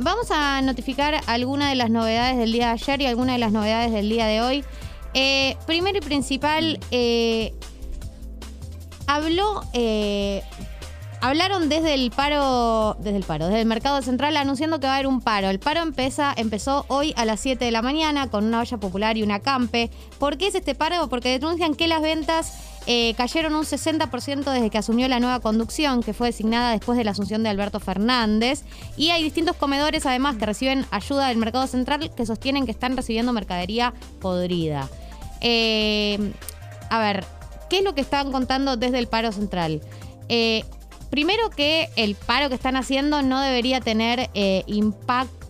Vamos a notificar algunas de las novedades del día de ayer y algunas de las novedades del día de hoy. Eh, primero y principal, eh, habló, eh, hablaron desde el paro, desde el paro, desde el mercado central anunciando que va a haber un paro. El paro empieza, empezó hoy a las 7 de la mañana con una olla popular y una campe. ¿Por qué es este paro? Porque denuncian que las ventas eh, cayeron un 60% desde que asumió la nueva conducción, que fue designada después de la asunción de Alberto Fernández. Y hay distintos comedores, además, que reciben ayuda del mercado central que sostienen que están recibiendo mercadería podrida. Eh, a ver, ¿qué es lo que están contando desde el paro central? Eh, primero que el paro que están haciendo no debería tener impacto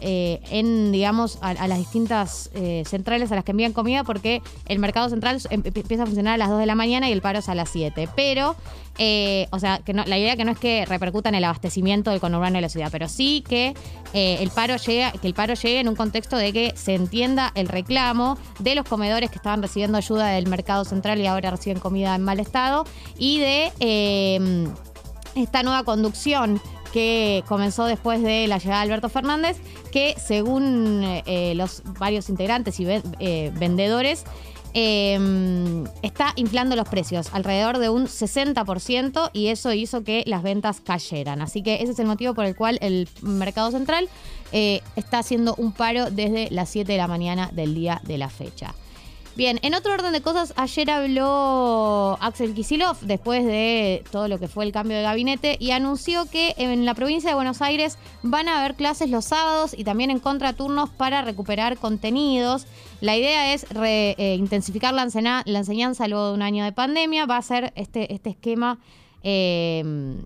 eh, en, digamos, a, las distintas eh, centrales a las que envían comida porque el mercado central em, empieza a funcionar a las 2 de la mañana y el paro es a las 7. Pero, eh, o sea, que la idea que no es que repercuta en el abastecimiento del conurbano de la ciudad, pero sí que el paro llegue, que el paro llegue en un contexto de que se entienda el reclamo de los comedores que estaban recibiendo ayuda del mercado central y ahora reciben comida en mal estado y de esta nueva conducción que comenzó después de la llegada de Alberto Fernández, que según eh, los varios integrantes y eh, vendedores, em, está inflando los precios alrededor de un 60% y eso hizo que las ventas cayeran. Así que ese es el motivo por el cual el mercado central eh, está haciendo un paro desde las 7 de la mañana del día de la fecha. Bien, en otro orden de cosas, ayer habló Axel Kisilov después de todo lo que fue el cambio de gabinete y anunció que en la provincia de Buenos Aires van a haber clases los sábados y también en contraturnos para recuperar contenidos. La idea es eh, intensificar la, enseñanza luego de un año de pandemia. Va a ser este, este esquema. Eh,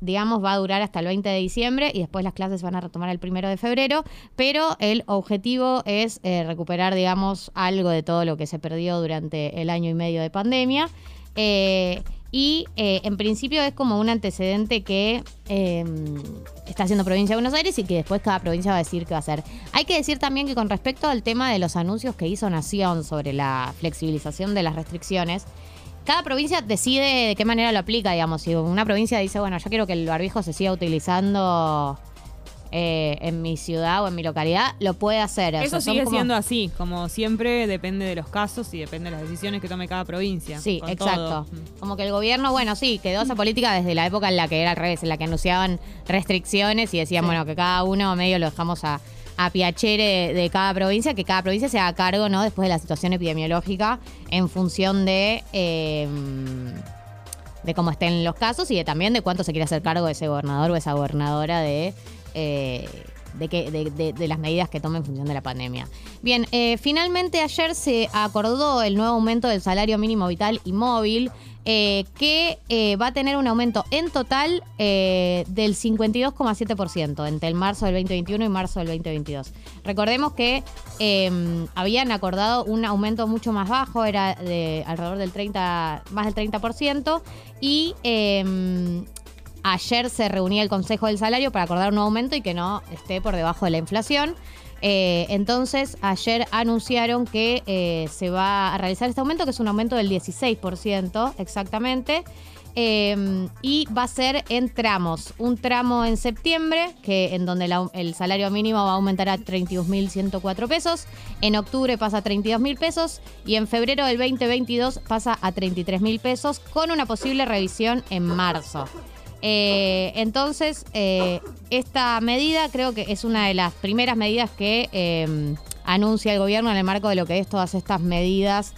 digamos, va a durar hasta el 20 de diciembre y después las clases van a retomar el primero de febrero, pero el objetivo es eh, recuperar, digamos, algo de todo lo que se perdió durante el año y medio de pandemia. Eh, y eh, en principio es como un antecedente que em, está haciendo Provincia de Buenos Aires y que después cada provincia va a decir qué va a hacer. Hay que decir también que con respecto al tema de los anuncios que hizo Nación sobre la flexibilización de las restricciones, cada provincia decide de qué manera lo aplica, digamos. Si una provincia dice, bueno, yo quiero que el barbijo se siga utilizando eh, en mi ciudad o en mi localidad, lo puede hacer. Eso sigue siendo así, como siempre depende de los casos y depende de las decisiones que tome cada provincia. Sí, exacto. Como que el gobierno, bueno, sí, quedó esa política desde la época en la que era al revés, en la que anunciaban restricciones y decían, bueno, que cada uno medio lo dejamos a a piachere de, cada provincia, que cada provincia se haga cargo, ¿no? Después de la situación epidemiológica en función de. Em, de cómo estén los casos y de, también de cuánto se quiere hacer cargo ese gobernador o esa gobernadora de, eh, de, que, de, las medidas que tome en función de la pandemia. Bien, eh, finalmente ayer se acordó el nuevo aumento del salario mínimo vital y móvil. Eh, que eh, va a tener un aumento en total del 52,7% entre el marzo del 2021 y marzo del 2022. Recordemos que em, habían acordado un aumento mucho más bajo, era de alrededor del 30, más del 30%, y em, ayer se reunía el Consejo del Salario para acordar un aumento y que no esté por debajo de la inflación. Eh, entonces, ayer anunciaron que eh, se va a realizar este aumento, que es un aumento del 16% exactamente. Em, y va a ser en tramos. Un tramo en septiembre, que en donde el salario mínimo va a aumentar a 32.104 pesos. En octubre pasa a 32.000 pesos. Y en febrero del 2022 pasa a 33.000 pesos, con una posible revisión en marzo. Eh, entonces, eh, esta medida creo que es una de las primeras medidas que eh, anuncia el gobierno en el marco de lo que es todas estas medidas,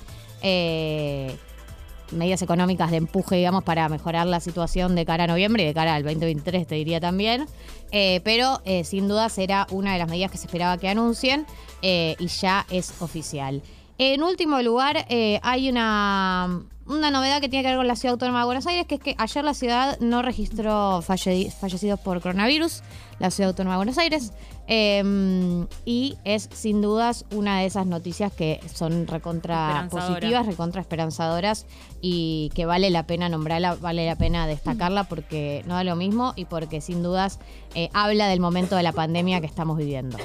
medidas económicas de empuje, digamos, para mejorar la situación de cara a noviembre y de cara al 2023, te diría también. pero sin duda será una de las medidas que se esperaba que anuncien y ya es oficial. En último lugar, hay una una novedad que tiene que ver con la Ciudad Autónoma de Buenos Aires, que es que ayer la ciudad no registró fallecidos por coronavirus, la Ciudad Autónoma de Buenos Aires, em, y es sin dudas una de esas noticias que son recontra positivas, recontra esperanzadoras y que vale la pena nombrarla, vale la pena destacarla porque no da lo mismo y porque sin dudas eh, habla del momento de la pandemia que estamos viviendo.